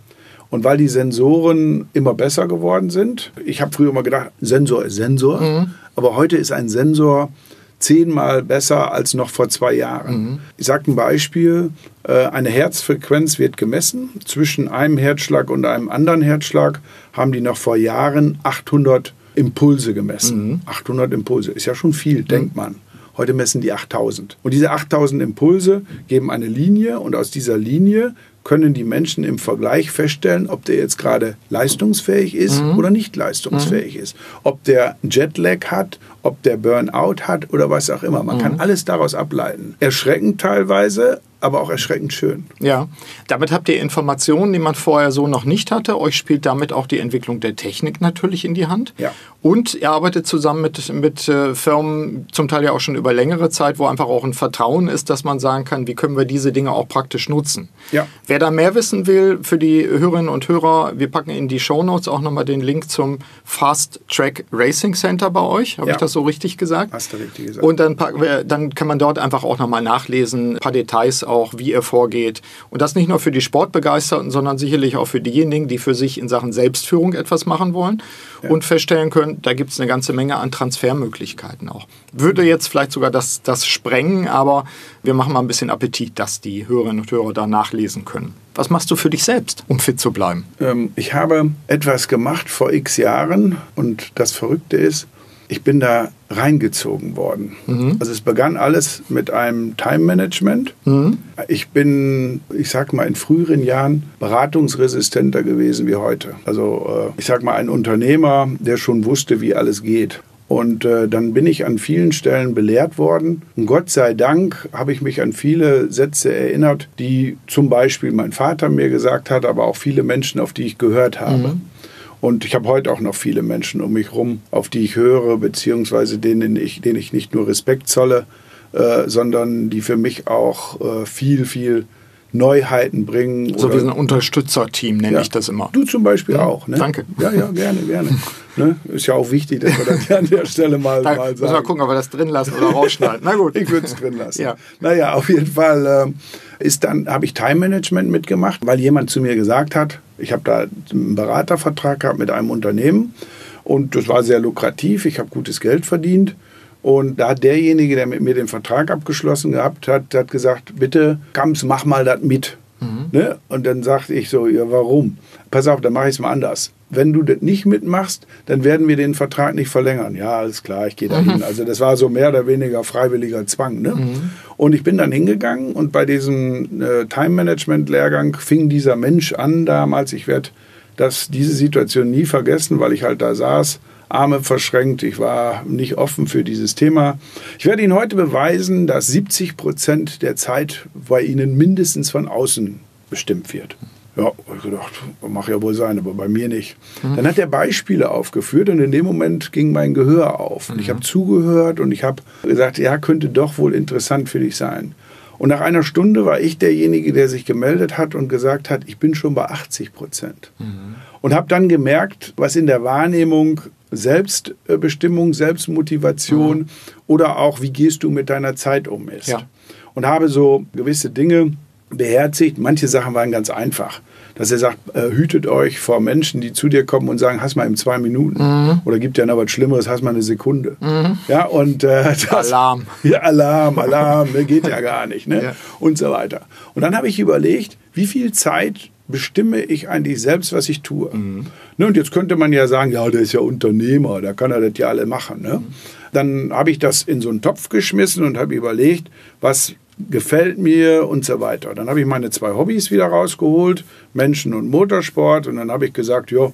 Und weil die Sensoren immer besser geworden sind, ich habe früher immer gedacht, Sensor ist Sensor, mhm. aber heute ist ein Sensor zehnmal besser als noch vor zwei Jahren. Mhm. Ich sage ein Beispiel, äh, eine Herzfrequenz wird gemessen. Zwischen einem Herzschlag und einem anderen Herzschlag haben die noch vor Jahren 800 Impulse gemessen. Mhm. 800 Impulse ist ja schon viel, mhm. denkt man. Heute messen die 8000. Und diese 8000 Impulse geben eine Linie und aus dieser Linie können die Menschen im Vergleich feststellen, ob der jetzt gerade leistungsfähig ist mhm. oder nicht leistungsfähig mhm. ist. Ob der Jetlag hat, ob der Burnout hat oder was auch immer. Man mhm. kann alles daraus ableiten. Erschreckend teilweise, aber auch erschreckend schön.
Ja, damit habt ihr Informationen, die man vorher so noch nicht hatte. Euch spielt damit auch die Entwicklung der Technik natürlich in die Hand.
Ja.
Und ihr arbeitet zusammen mit, mit äh, Firmen, zum Teil ja auch schon über längere Zeit, wo einfach auch ein Vertrauen ist, dass man sagen kann, wie können wir diese Dinge auch praktisch nutzen.
Ja.
Wer da mehr wissen will, für die Hörerinnen und Hörer, wir packen in die Show Notes auch nochmal den Link zum Fast Track Racing Center bei euch. Habe ja. ich das so richtig gesagt?
Hast du richtig gesagt.
Und dann, dann kann man dort einfach auch nochmal nachlesen, ein paar Details auch, wie ihr vorgeht. Und das nicht nur für die Sportbegeisterten, sondern sicherlich auch für diejenigen, die für sich in Sachen Selbstführung etwas machen wollen ja. und feststellen können, da gibt es eine ganze Menge an Transfermöglichkeiten auch. Würde jetzt vielleicht sogar das, das sprengen, aber wir machen mal ein bisschen Appetit, dass die Hörerinnen und Hörer da nachlesen können. Was machst du für dich selbst, um fit zu bleiben?
Ähm, ich habe etwas gemacht vor x Jahren und das Verrückte ist, ich bin da reingezogen worden. Mhm. Also es begann alles mit einem Time-Management. Mhm. Ich bin, ich sag mal, in früheren Jahren beratungsresistenter gewesen wie heute. Also äh, ich sag mal, ein Unternehmer, der schon wusste, wie alles geht. Und äh, dann bin ich an vielen Stellen belehrt worden. Und Gott sei Dank habe ich mich an viele Sätze erinnert, die zum Beispiel mein Vater mir gesagt hat, aber auch viele Menschen, auf die ich gehört habe. Mhm. Und ich habe heute auch noch viele Menschen um mich herum, auf die ich höre, beziehungsweise denen ich, denen ich nicht nur Respekt zolle, äh, sondern die für mich auch äh, viel, viel Neuheiten bringen.
So wie ein Unterstützerteam nenne
ja.
ich das immer.
Du zum Beispiel ja, auch. Ne?
Danke.
Ja, ja, gerne, gerne. ne? Ist ja auch wichtig, dass wir das an der Stelle mal, da mal sagen.
Müssen wir gucken, ob wir das drin lassen oder rausschneiden. Na gut.
ich würde es drin lassen.
Ja.
Naja, auf jeden Fall äh, ist dann, habe ich Time Management mitgemacht, weil jemand zu mir gesagt hat, ich habe da einen Beratervertrag gehabt mit einem Unternehmen und das war sehr lukrativ. Ich habe gutes Geld verdient. Und da hat derjenige, der mit mir den Vertrag abgeschlossen gehabt hat, hat gesagt, bitte, Kams, mach mal das mit. Mhm. Ne? Und dann sagte ich so, ja, warum? Pass auf, dann mache ich es mal anders. Wenn du das nicht mitmachst, dann werden wir den Vertrag nicht verlängern. Ja, alles klar, ich gehe da hin. Mhm. Also das war so mehr oder weniger freiwilliger Zwang. Ne? Mhm. Und ich bin dann hingegangen und bei diesem äh, Time-Management-Lehrgang fing dieser Mensch an damals, ich werde diese Situation nie vergessen, weil ich halt da saß Arme verschränkt. Ich war nicht offen für dieses Thema. Ich werde Ihnen heute beweisen, dass 70 Prozent der Zeit bei Ihnen mindestens von außen bestimmt wird. Ja, ich gedacht, mag ja wohl sein, aber bei mir nicht. Mhm. Dann hat er Beispiele aufgeführt und in dem Moment ging mein Gehör auf. Und mhm. ich habe zugehört und ich habe gesagt, ja, könnte doch wohl interessant für dich sein. Und nach einer Stunde war ich derjenige, der sich gemeldet hat und gesagt hat, ich bin schon bei 80 Prozent. Mhm. Und habe dann gemerkt, was in der Wahrnehmung Selbstbestimmung, Selbstmotivation mhm. oder auch, wie gehst du mit deiner Zeit um ist.
Ja.
Und habe so gewisse Dinge beherzigt. Manche Sachen waren ganz einfach. Dass er sagt, äh, hütet euch vor Menschen, die zu dir kommen und sagen, hast mal in zwei Minuten. Mhm. Oder gibt ja noch was Schlimmeres, hast mal eine Sekunde. Mhm. Ja, und äh,
das, Alarm.
Ja, Alarm, Alarm, ne, geht ja gar nicht. Ne? Ja. Und so weiter. Und dann habe ich überlegt, wie viel Zeit bestimme ich eigentlich selbst, was ich tue. Mhm. Ne, und jetzt könnte man ja sagen, ja, der ist ja Unternehmer, da kann er das ja alle machen. Ne? Mhm. Dann habe ich das in so einen Topf geschmissen und habe überlegt, was gefällt mir und so weiter. Dann habe ich meine zwei Hobbys wieder rausgeholt, Menschen und Motorsport. Und dann habe ich gesagt, ja,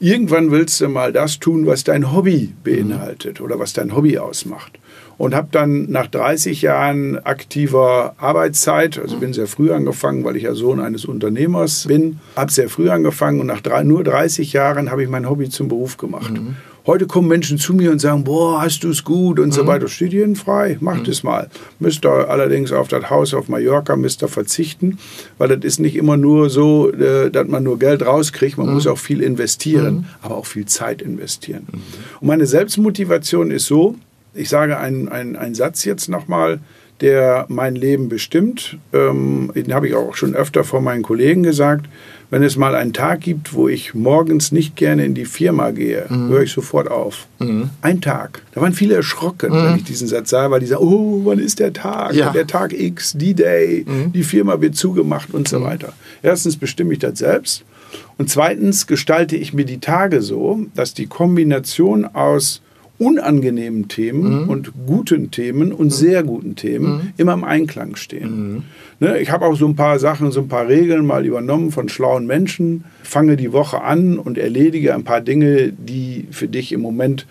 irgendwann willst du mal das tun, was dein Hobby beinhaltet oder was dein Hobby ausmacht. und habe dann nach 30 Jahren aktiver Arbeitszeit, also bin sehr früh angefangen, weil ich ja Sohn eines Unternehmers bin, habe sehr früh angefangen und nach drei, nur 30 Jahren habe ich mein Hobby zum Beruf gemacht. Mhm. Heute kommen Menschen zu mir und sagen, boah, hast du es gut und mhm. so weiter. Steht ihnen frei, macht mhm. es mal. Müsst ihr allerdings auf das Haus auf Mallorca müsst ihr verzichten, weil das ist nicht immer nur so, äh, dass man nur Geld rauskriegt. Man mhm. muss auch viel investieren, mhm. aber auch viel Zeit investieren. Mhm. Und meine Selbstmotivation ist so, ich sage einen, einen, einen Satz jetzt nochmal, der mein Leben bestimmt. Ähm, den habe ich auch schon öfter vor meinen Kollegen gesagt. Wenn es mal einen Tag gibt, wo ich morgens nicht gerne in die Firma gehe, mhm. höre ich sofort auf. Mhm. Ein Tag. Da waren viele erschrocken, mhm. wenn ich diesen Satz sah, weil die sagen, oh, wann ist der Tag? Ja. Der Tag X, die Day, mhm. die Firma wird zugemacht und so mhm. weiter. Erstens bestimme ich das selbst. Und zweitens gestalte ich mir die Tage so, dass die Kombination aus unangenehmen Themen mhm. und guten Themen und mhm. sehr guten Themen mhm. immer im Einklang stehen. Mhm. Ne, ich habe auch so ein paar Sachen, so ein paar Regeln mal übernommen von schlauen Menschen. Fange die Woche an und erledige ein paar Dinge, die für dich im Moment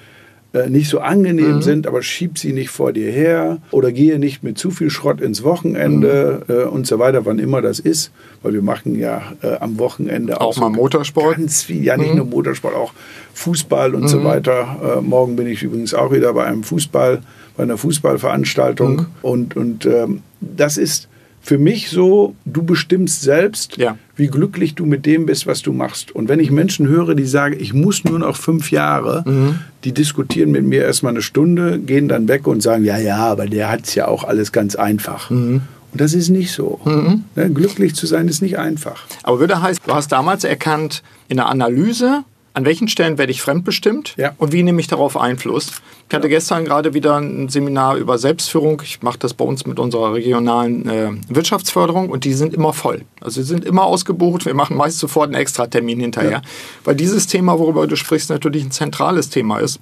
nicht so angenehm mhm. sind, aber schieb sie nicht vor dir her oder gehe nicht mit zu viel Schrott ins Wochenende mhm. äh, und so weiter, wann immer das ist, weil wir machen ja äh, am Wochenende
auch, auch mal Motorsport.
Ganz viel, ja nicht mhm. nur Motorsport, auch Fußball und so mhm. weiter. Äh, morgen bin ich übrigens auch wieder bei einem Fußball, bei einer Fußballveranstaltung mhm. und und ähm, das ist für mich so, du bestimmst selbst, ja. wie glücklich du mit dem bist, was du machst. Und wenn ich Menschen höre, die sagen, ich muss nur noch fünf Jahre, mhm. die diskutieren mit mir erstmal eine Stunde, gehen dann weg und sagen, ja, ja, aber der hat es ja auch alles ganz einfach. Mhm. Und das ist nicht so. Mhm. Ne, glücklich zu sein ist nicht einfach.
Aber würde heißen, du hast damals erkannt, in der Analyse, an welchen Stellen werde ich fremdbestimmt ja. und wie nehme ich darauf Einfluss. Ich hatte ja. gestern gerade wieder ein Seminar über Selbstführung. Ich mache das bei uns mit unserer regionalen äh, Wirtschaftsförderung und die sind immer voll. Also sie sind immer ausgebucht. Wir machen meist sofort einen Extratermin hinterher, ja. weil dieses Thema, worüber du sprichst, natürlich ein zentrales Thema ist.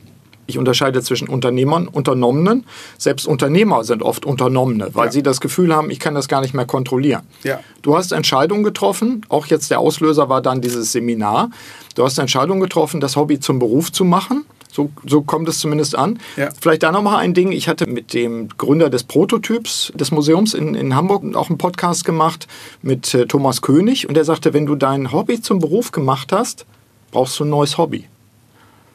Ich unterscheide zwischen Unternehmern, Unternommenen. Selbst Unternehmer sind oft Unternommene, weil ja. sie das Gefühl haben, ich kann das gar nicht mehr kontrollieren. Ja. Du hast Entscheidungen getroffen, auch jetzt der Auslöser war dann dieses Seminar. Du hast Entscheidungen getroffen, das Hobby zum Beruf zu machen. So, so kommt es zumindest an. Ja. Vielleicht da nochmal ein Ding. Ich hatte mit dem Gründer des Prototyps des Museums in, in Hamburg auch einen Podcast gemacht mit äh, Thomas König und der sagte, wenn du dein Hobby zum Beruf gemacht hast, brauchst du ein neues Hobby.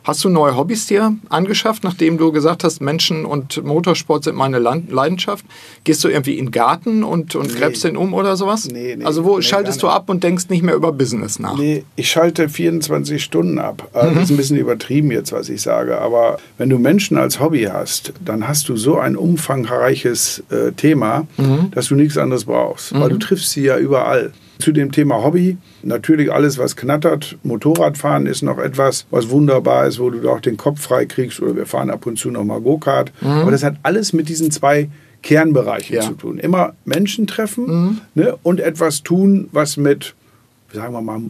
Hast du neue Hobbys dir angeschafft, nachdem du gesagt hast, Menschen und Motorsport sind meine Leidenschaft? Gehst du irgendwie in den Garten und, und nee. gräbst den um oder sowas? Nee, nee. Also wo nee, schaltest du ab und denkst nicht mehr über Business nach?
Nee, ich schalte 24 Stunden ab. Also mhm. Das ist ein bisschen übertrieben jetzt, was ich sage. Aber wenn du Menschen als Hobby hast, dann hast du so ein umfangreiches äh, Thema, mhm. dass du nichts anderes brauchst. Mhm. Weil du triffst sie ja überall. Zu dem Thema Hobby, natürlich alles, was knattert. Motorradfahren ist noch etwas, was wunderbar ist, wo du auch den Kopf frei kriegst. Oder wir fahren ab und zu noch mal Go-Kart. Mhm. Aber das hat alles mit diesen zwei Kernbereichen ja. zu tun. Immer Menschen treffen mhm. ne, und etwas tun, was mit, sagen wir mal,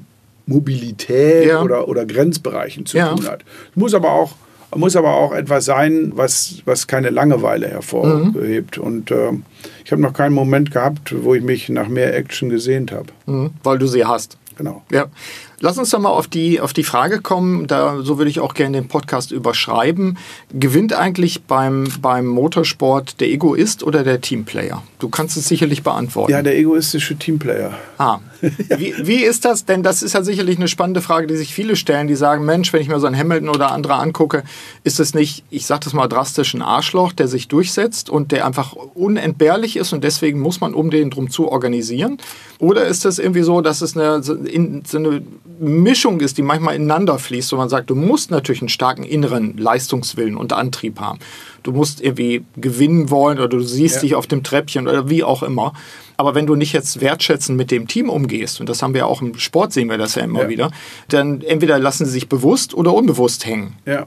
Mobilität ja. oder, oder Grenzbereichen zu ja. tun hat. Es muss aber auch muss aber auch etwas sein, was, was keine Langeweile hervorhebt. Mhm. Und äh, ich habe noch keinen Moment gehabt, wo ich mich nach mehr Action gesehnt habe.
Mhm, weil du sie hast.
Genau.
Ja. Lass uns doch mal auf die, auf die Frage kommen, da, so würde ich auch gerne den Podcast überschreiben. Gewinnt eigentlich beim, beim Motorsport der Egoist oder der Teamplayer? Du kannst es sicherlich beantworten.
Ja, der egoistische Teamplayer.
Ah. Wie, wie ist das? Denn das ist ja sicherlich eine spannende Frage, die sich viele stellen, die sagen, Mensch, wenn ich mir so einen Hamilton oder andere angucke, ist es nicht, ich sage das mal drastisch, ein Arschloch, der sich durchsetzt und der einfach unentbehrlich ist und deswegen muss man um den drum zu organisieren? Oder ist es irgendwie so, dass es eine, so eine Mischung ist, die manchmal ineinander fließt, wo man sagt, du musst natürlich einen starken inneren Leistungswillen und Antrieb haben. Du musst irgendwie gewinnen wollen oder du siehst ja. dich auf dem Treppchen oder wie auch immer. Aber wenn du nicht jetzt wertschätzend mit dem Team umgehst, und das haben wir auch im Sport, sehen wir das ja immer ja. wieder, dann entweder lassen sie sich bewusst oder unbewusst hängen.
Ja,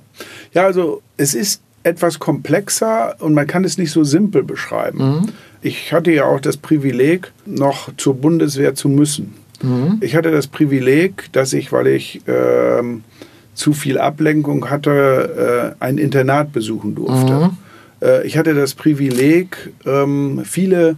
ja also es ist etwas komplexer und man kann es nicht so simpel beschreiben. Mhm. Ich hatte ja auch das Privileg, noch zur Bundeswehr zu müssen. Mhm. Ich hatte das Privileg, dass ich, weil ich ähm, zu viel Ablenkung hatte, äh, ein Internat besuchen durfte. Mhm. Äh, ich hatte das Privileg, ähm, viele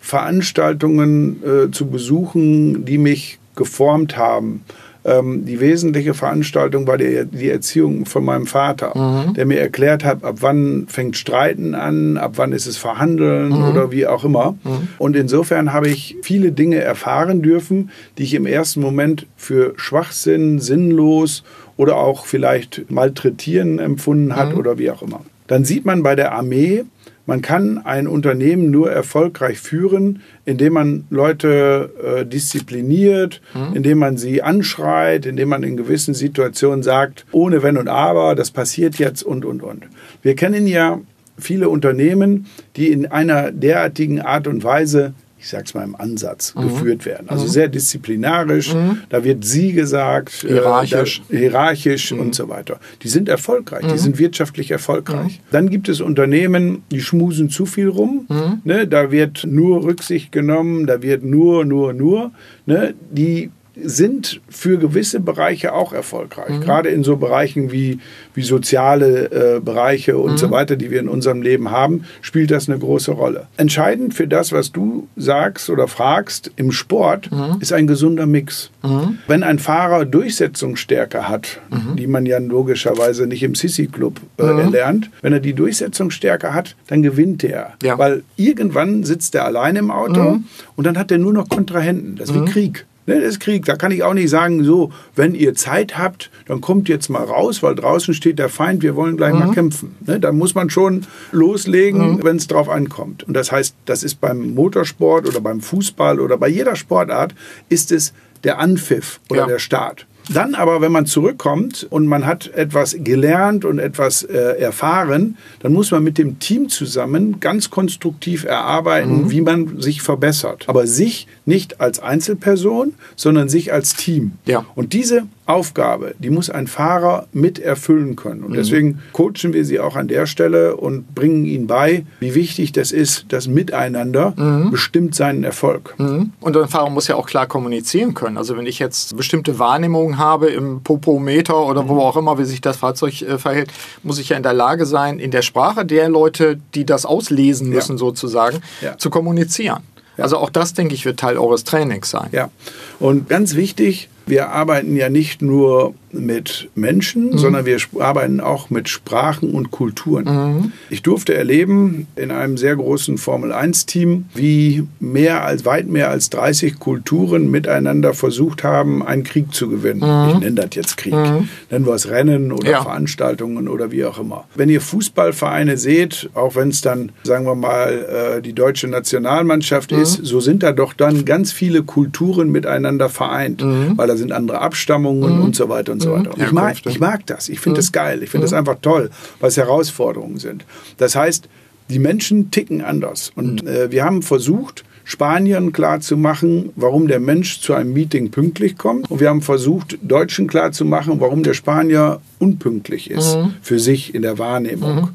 Veranstaltungen äh, zu besuchen, die mich geformt haben. Ähm, die wesentliche Veranstaltung war die, die Erziehung von meinem Vater, mhm. der mir erklärt hat, ab wann fängt Streiten an, ab wann ist es Verhandeln mhm. oder wie auch immer. Mhm. Und insofern habe ich viele Dinge erfahren dürfen, die ich im ersten Moment für Schwachsinn, sinnlos oder auch vielleicht malträtieren empfunden hat mhm. oder wie auch immer. Dann sieht man bei der Armee, man kann ein Unternehmen nur erfolgreich führen, indem man Leute äh, diszipliniert, mhm. indem man sie anschreit, indem man in gewissen Situationen sagt, ohne Wenn und Aber, das passiert jetzt und, und, und. Wir kennen ja viele Unternehmen, die in einer derartigen Art und Weise ich sage es mal im Ansatz, mhm. geführt werden. Also mhm. sehr disziplinarisch, mhm. da wird sie gesagt,
hierarchisch,
äh, da, hierarchisch mhm. und so weiter. Die sind erfolgreich, die mhm. sind wirtschaftlich erfolgreich. Mhm. Dann gibt es Unternehmen, die schmusen zu viel rum, ne? da wird nur Rücksicht genommen, da wird nur, nur, nur. Ne? Die sind für gewisse Bereiche auch erfolgreich. Mhm. Gerade in so Bereichen wie, wie soziale äh, Bereiche und mhm. so weiter, die wir in unserem Leben haben, spielt das eine große Rolle. Entscheidend für das, was du sagst oder fragst im Sport, mhm. ist ein gesunder Mix. Mhm. Wenn ein Fahrer Durchsetzungsstärke hat, mhm. die man ja logischerweise nicht im Sissi-Club äh, mhm. erlernt, wenn er die Durchsetzungsstärke hat, dann gewinnt er. Ja. Weil irgendwann sitzt er allein im Auto und dann hat er nur noch Kontrahenten. Das ist wie Krieg. Ne, das ist Krieg. Da kann ich auch nicht sagen, so, wenn ihr Zeit habt, dann kommt jetzt mal raus, weil draußen steht der Feind, wir wollen gleich mhm. mal kämpfen. Ne, da muss man schon loslegen, mhm. wenn es drauf ankommt. Und das heißt, das ist beim Motorsport oder beim Fußball oder bei jeder Sportart, ist es der Anpfiff oder ja. der Start. Dann aber, wenn man zurückkommt und man hat etwas gelernt und etwas äh, erfahren, dann muss man mit dem Team zusammen ganz konstruktiv erarbeiten, mhm. wie man sich verbessert. Aber sich nicht als Einzelperson, sondern sich als Team. Ja. Und diese Aufgabe, die muss ein Fahrer mit erfüllen können. Und mhm. deswegen coachen wir sie auch an der Stelle und bringen ihnen bei, wie wichtig das ist, das Miteinander mhm. bestimmt seinen Erfolg.
Mhm. Und ein Fahrer muss ja auch klar kommunizieren können. Also wenn ich jetzt bestimmte Wahrnehmungen habe im Popometer oder wo mhm. auch immer, wie sich das Fahrzeug äh, verhält, muss ich ja in der Lage sein, in der Sprache der Leute, die das auslesen müssen, ja. sozusagen, ja. zu kommunizieren. Also auch das, denke ich, wird Teil eures Trainings sein.
Ja. Und ganz wichtig, wir arbeiten ja nicht nur mit Menschen, mhm. sondern wir arbeiten auch mit Sprachen und Kulturen. Mhm. Ich durfte erleben in einem sehr großen Formel-1-Team, wie mehr als weit mehr als 30 Kulturen miteinander versucht haben, einen Krieg zu gewinnen. Mhm. Ich nenne das jetzt Krieg. Mhm. Nennen wir es Rennen oder ja. Veranstaltungen oder wie auch immer. Wenn ihr Fußballvereine seht, auch wenn es dann, sagen wir mal, äh, die deutsche Nationalmannschaft mhm. ist, so sind da doch dann ganz viele Kulturen miteinander vereint, mhm. weil da sind andere Abstammungen und so weiter und und so weiter. Und ich, mag, ich mag das. Ich finde das geil. Ich finde das einfach toll, was Herausforderungen sind. Das heißt, die Menschen ticken anders. Und äh, wir haben versucht, Spaniern klarzumachen, warum der Mensch zu einem Meeting pünktlich kommt. Und wir haben versucht, Deutschen klarzumachen, warum der Spanier unpünktlich ist mhm. für sich in der Wahrnehmung. Mhm.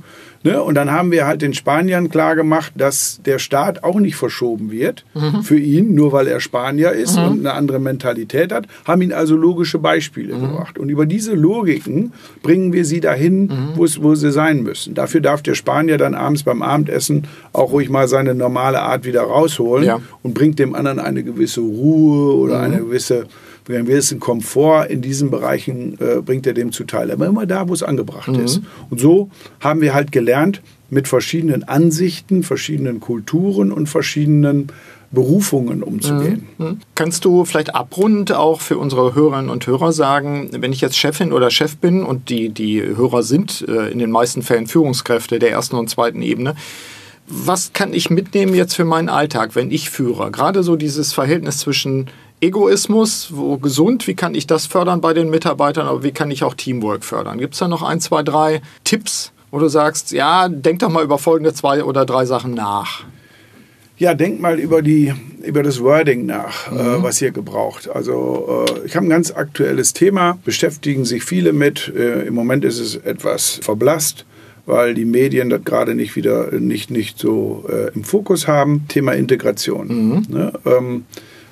Ne? Und dann haben wir halt den Spaniern klargemacht, dass der Staat auch nicht verschoben wird mhm. für ihn, nur weil er Spanier ist mhm. und eine andere Mentalität hat, haben ihn also logische Beispiele mhm. gebracht. Und über diese Logiken bringen wir sie dahin, mhm. wo sie sein müssen. Dafür darf der Spanier dann abends beim Abendessen auch ruhig mal seine normale Art wieder rausholen ja. und bringt dem anderen eine gewisse Ruhe oder mhm. eine gewisse einen gewissen Komfort in diesen Bereichen äh, bringt er dem zuteil. Aber immer da, wo es angebracht mhm. ist. Und so haben wir halt gelernt, mit verschiedenen Ansichten, verschiedenen Kulturen und verschiedenen Berufungen umzugehen. Mhm.
mhm. Kannst du vielleicht abrundend auch für unsere Hörerinnen und Hörer sagen, wenn ich jetzt Chefin oder Chef bin und die, die Hörer sind äh, in den meisten Fällen Führungskräfte der ersten und zweiten Ebene, was kann ich mitnehmen jetzt für meinen Alltag, wenn ich führe? Gerade so dieses Verhältnis zwischen Egoismus, wo gesund, wie kann ich das fördern bei den Mitarbeitern, aber wie kann ich auch Teamwork fördern? Gibt es da noch ein, zwei, drei Tipps, wo du sagst, ja, denk doch mal über folgende zwei oder drei Sachen nach?
Ja, denk mal über, die, über das Wording nach, äh, mhm. äh, was ihr gebraucht. Also äh, ich habe ein ganz aktuelles Thema, beschäftigen sich viele mit. Äh, Im Moment ist es etwas verblasst weil die Medien das gerade nicht wieder nicht, nicht so äh, im Fokus haben. Thema Integration. Mhm. Ne? Ähm,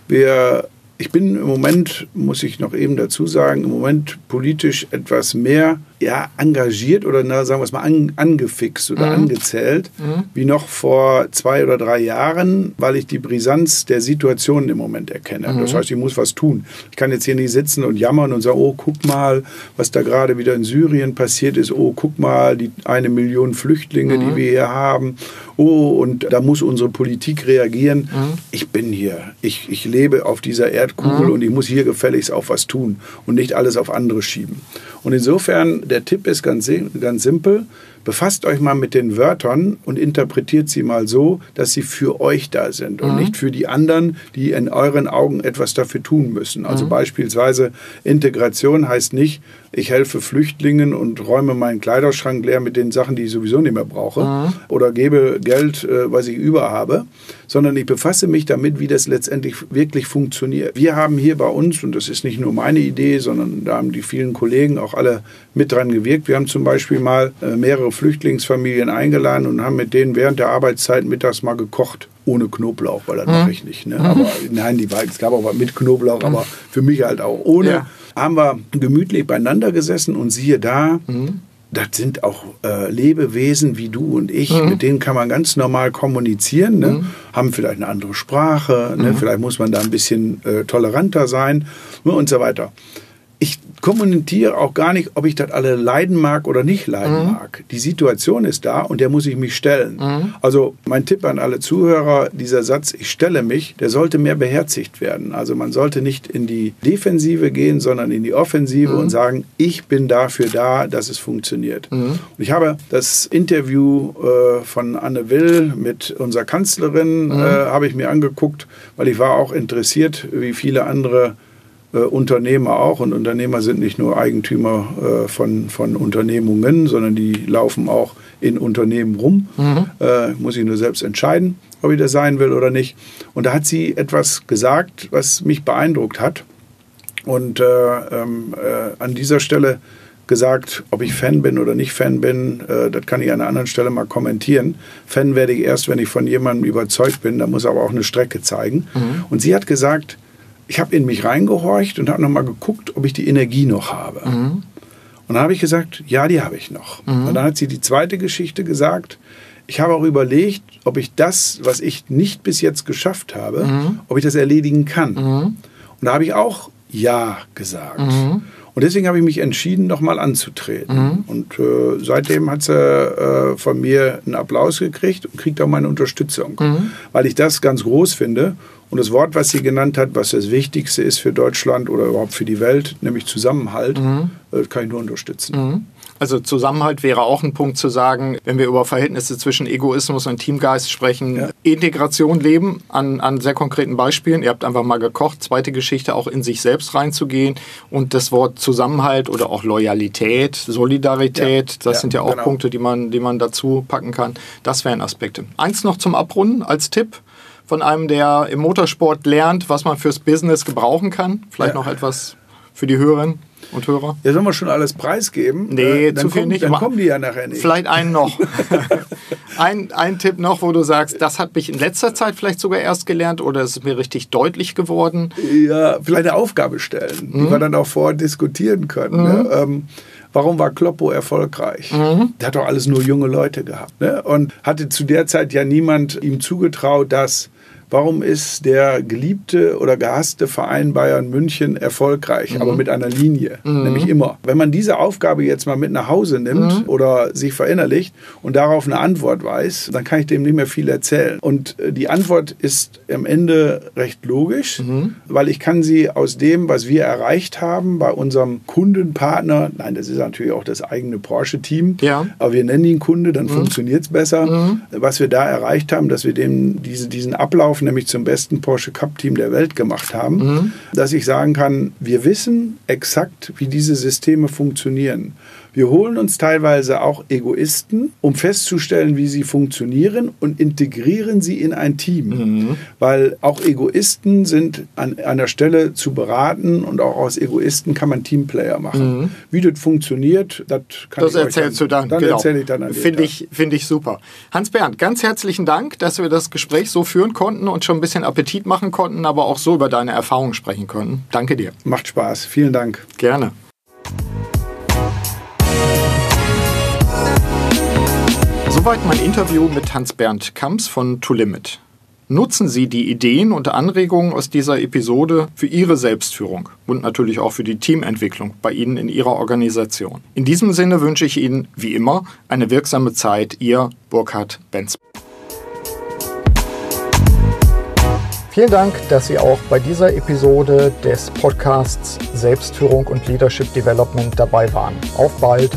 wir ich bin im Moment, muss ich noch eben dazu sagen, im Moment politisch etwas mehr ja, engagiert oder na, sagen wir es mal an, angefixt oder mhm. angezählt, mhm. wie noch vor zwei oder drei Jahren, weil ich die Brisanz der Situation im Moment erkenne. Mhm. Das heißt, ich muss was tun. Ich kann jetzt hier nicht sitzen und jammern und sagen, oh, guck mal, was da gerade wieder in Syrien passiert ist. Oh, guck mal, die eine Million Flüchtlinge, die mhm. wir hier haben. Oh, und da muss unsere Politik reagieren. Mhm. Ich bin hier. Ich, ich lebe auf dieser Erdkugel mhm. und ich muss hier gefälligst auch was tun und nicht alles auf andere schieben. Und insofern, der Tipp ist ganz, ganz simpel. Befasst euch mal mit den Wörtern und interpretiert sie mal so, dass sie für euch da sind und mhm. nicht für die anderen, die in euren Augen etwas dafür tun müssen. Also mhm. beispielsweise Integration heißt nicht, ich helfe Flüchtlingen und räume meinen Kleiderschrank leer mit den Sachen, die ich sowieso nicht mehr brauche mhm. oder gebe Geld, äh, was ich über habe, sondern ich befasse mich damit, wie das letztendlich wirklich funktioniert. Wir haben hier bei uns, und das ist nicht nur meine Idee, sondern da haben die vielen Kollegen auch alle mit dran gewirkt. Wir haben zum Beispiel mal äh, mehrere Flüchtlingsfamilien eingeladen und haben mit denen während der Arbeitszeit mittags mal gekocht ohne Knoblauch, weil das mhm. mache ich nicht. Ne? Aber nein, die es gab auch was mit Knoblauch, mhm. aber für mich halt auch ohne. Ja haben wir gemütlich beieinander gesessen und siehe da, mhm. das sind auch äh, Lebewesen wie du und ich, mhm. mit denen kann man ganz normal kommunizieren, ne? mhm. haben vielleicht eine andere Sprache, ne? Mhm. vielleicht muss man da ein bisschen äh, toleranter sein ne? und so weiter kommuniziere auch gar nicht, ob ich das alle leiden mag oder nicht leiden mhm. mag. Die Situation ist da und der muss ich mich stellen. Mhm. Also mein Tipp an alle Zuhörer, dieser Satz, ich stelle mich, der sollte mehr beherzigt werden. Also man sollte nicht in die Defensive gehen, sondern in die Offensive mhm. und sagen, ich bin dafür da, dass es funktioniert. Mhm. Und ich habe das Interview äh, von Anne Will mit unserer Kanzlerin, mhm. äh, habe ich mir angeguckt, weil ich war auch interessiert, wie viele andere äh, Unternehmer auch. Und Unternehmer sind nicht nur Eigentümer äh, von, von Unternehmungen, sondern die laufen auch in Unternehmen rum. Mhm. Äh, muss ich nur selbst entscheiden, ob ich das sein will oder nicht. Und da hat sie etwas gesagt, was mich beeindruckt hat. Und äh, ähm, äh, an dieser Stelle gesagt, ob ich Fan bin oder nicht Fan bin, äh, das kann ich an einer anderen Stelle mal kommentieren. Fan werde ich erst, wenn ich von jemandem überzeugt bin, da muss aber auch eine Strecke zeigen. Mhm. Und sie hat gesagt, ich habe in mich reingehorcht und habe nochmal geguckt, ob ich die Energie noch habe. Mhm. Und dann habe ich gesagt, ja, die habe ich noch. Mhm. Und dann hat sie die zweite Geschichte gesagt. Ich habe auch überlegt, ob ich das, was ich nicht bis jetzt geschafft habe, mhm. ob ich das erledigen kann. Mhm. Und da habe ich auch Ja gesagt. Mhm. Und deswegen habe ich mich entschieden, nochmal anzutreten. Mhm. Und äh, seitdem hat sie äh, von mir einen Applaus gekriegt und kriegt auch meine Unterstützung, mhm. weil ich das ganz groß finde. Und das Wort, was sie genannt hat, was das Wichtigste ist für Deutschland oder überhaupt für die Welt, nämlich Zusammenhalt, mhm. Äh, kann ich nur unterstützen.
Also Zusammenhalt wäre auch ein Punkt zu sagen, wenn wir über Verhältnisse zwischen Egoismus und Teamgeist sprechen, ja. Integration leben an, an sehr konkreten Beispielen. Ihr habt einfach mal gekocht, zweite Geschichte auch in sich selbst reinzugehen und das Wort Zusammenhalt oder auch Loyalität, Solidarität, ja. das ja, sind ja auch genau. Punkte, die man, die man dazu packen kann. Das wären Aspekte. Eins noch zum Abrunden als Tipp von einem, der im Motorsport lernt, was man fürs Business gebrauchen kann. Vielleicht noch etwas für die Hörerinnen und Hörer.
Ja, sollen wir schon alles preisgeben?
Nee, äh, zu viel kommen, nicht.
Dann kommen die ja nachher nicht.
Vielleicht einen noch. ein, ein Tipp noch, wo du sagst, das hat mich in letzter Zeit vielleicht sogar erst gelernt oder ist es mir richtig deutlich geworden?
Ja, vielleicht eine Aufgabe stellen, mhm. die wir dann auch vorher diskutieren können. Mhm. Ne? Ähm, warum war Kloppo erfolgreich? Mhm. Der hat doch alles nur junge Leute gehabt. Ne? Und hatte zu der Zeit ja niemand ihm zugetraut, dass Warum ist der geliebte oder gehasste Verein Bayern München erfolgreich, mhm. aber mit einer Linie? Mhm. Nämlich immer. Wenn man diese Aufgabe jetzt mal mit nach Hause nimmt mhm. oder sich verinnerlicht und darauf eine Antwort weiß, dann kann ich dem nicht mehr viel erzählen. Und äh, die Antwort ist am Ende recht logisch, mhm. weil ich kann sie aus dem, was wir erreicht haben bei unserem Kundenpartner, nein, das ist natürlich auch das eigene Porsche-Team, ja. aber wir nennen ihn Kunde, dann mhm. funktioniert es besser, mhm. was wir da erreicht haben, dass wir dem diese, diesen Ablauf nämlich zum besten Porsche Cup Team der Welt gemacht haben, mhm. dass ich sagen kann, wir wissen exakt, wie diese Systeme funktionieren. Wir holen uns teilweise auch Egoisten, um festzustellen, wie sie funktionieren und integrieren sie in ein Team. Mhm. Weil auch Egoisten sind an einer Stelle zu beraten und auch aus Egoisten kann man Teamplayer machen. Mhm. Wie das funktioniert, das kann
das
ich
erzählst
dann,
du dann.
Dann
genau.
erzähle ich dann an
Finde ich, find ich super. Hans-Bernd, ganz herzlichen Dank, dass wir das Gespräch so führen konnten und schon ein bisschen Appetit machen konnten, aber auch so über deine Erfahrungen sprechen können. Danke dir.
Macht Spaß. Vielen Dank.
Gerne. Soweit mein Interview mit Hans-Bernd Kamps von To Limit. Nutzen Sie die Ideen und Anregungen aus dieser Episode für Ihre Selbstführung und natürlich auch für die Teamentwicklung bei Ihnen in Ihrer Organisation. In diesem Sinne wünsche ich Ihnen, wie immer, eine wirksame Zeit. Ihr Burkhard Benz. Vielen Dank, dass Sie auch bei dieser Episode des Podcasts Selbstführung und Leadership Development dabei waren. Auf bald!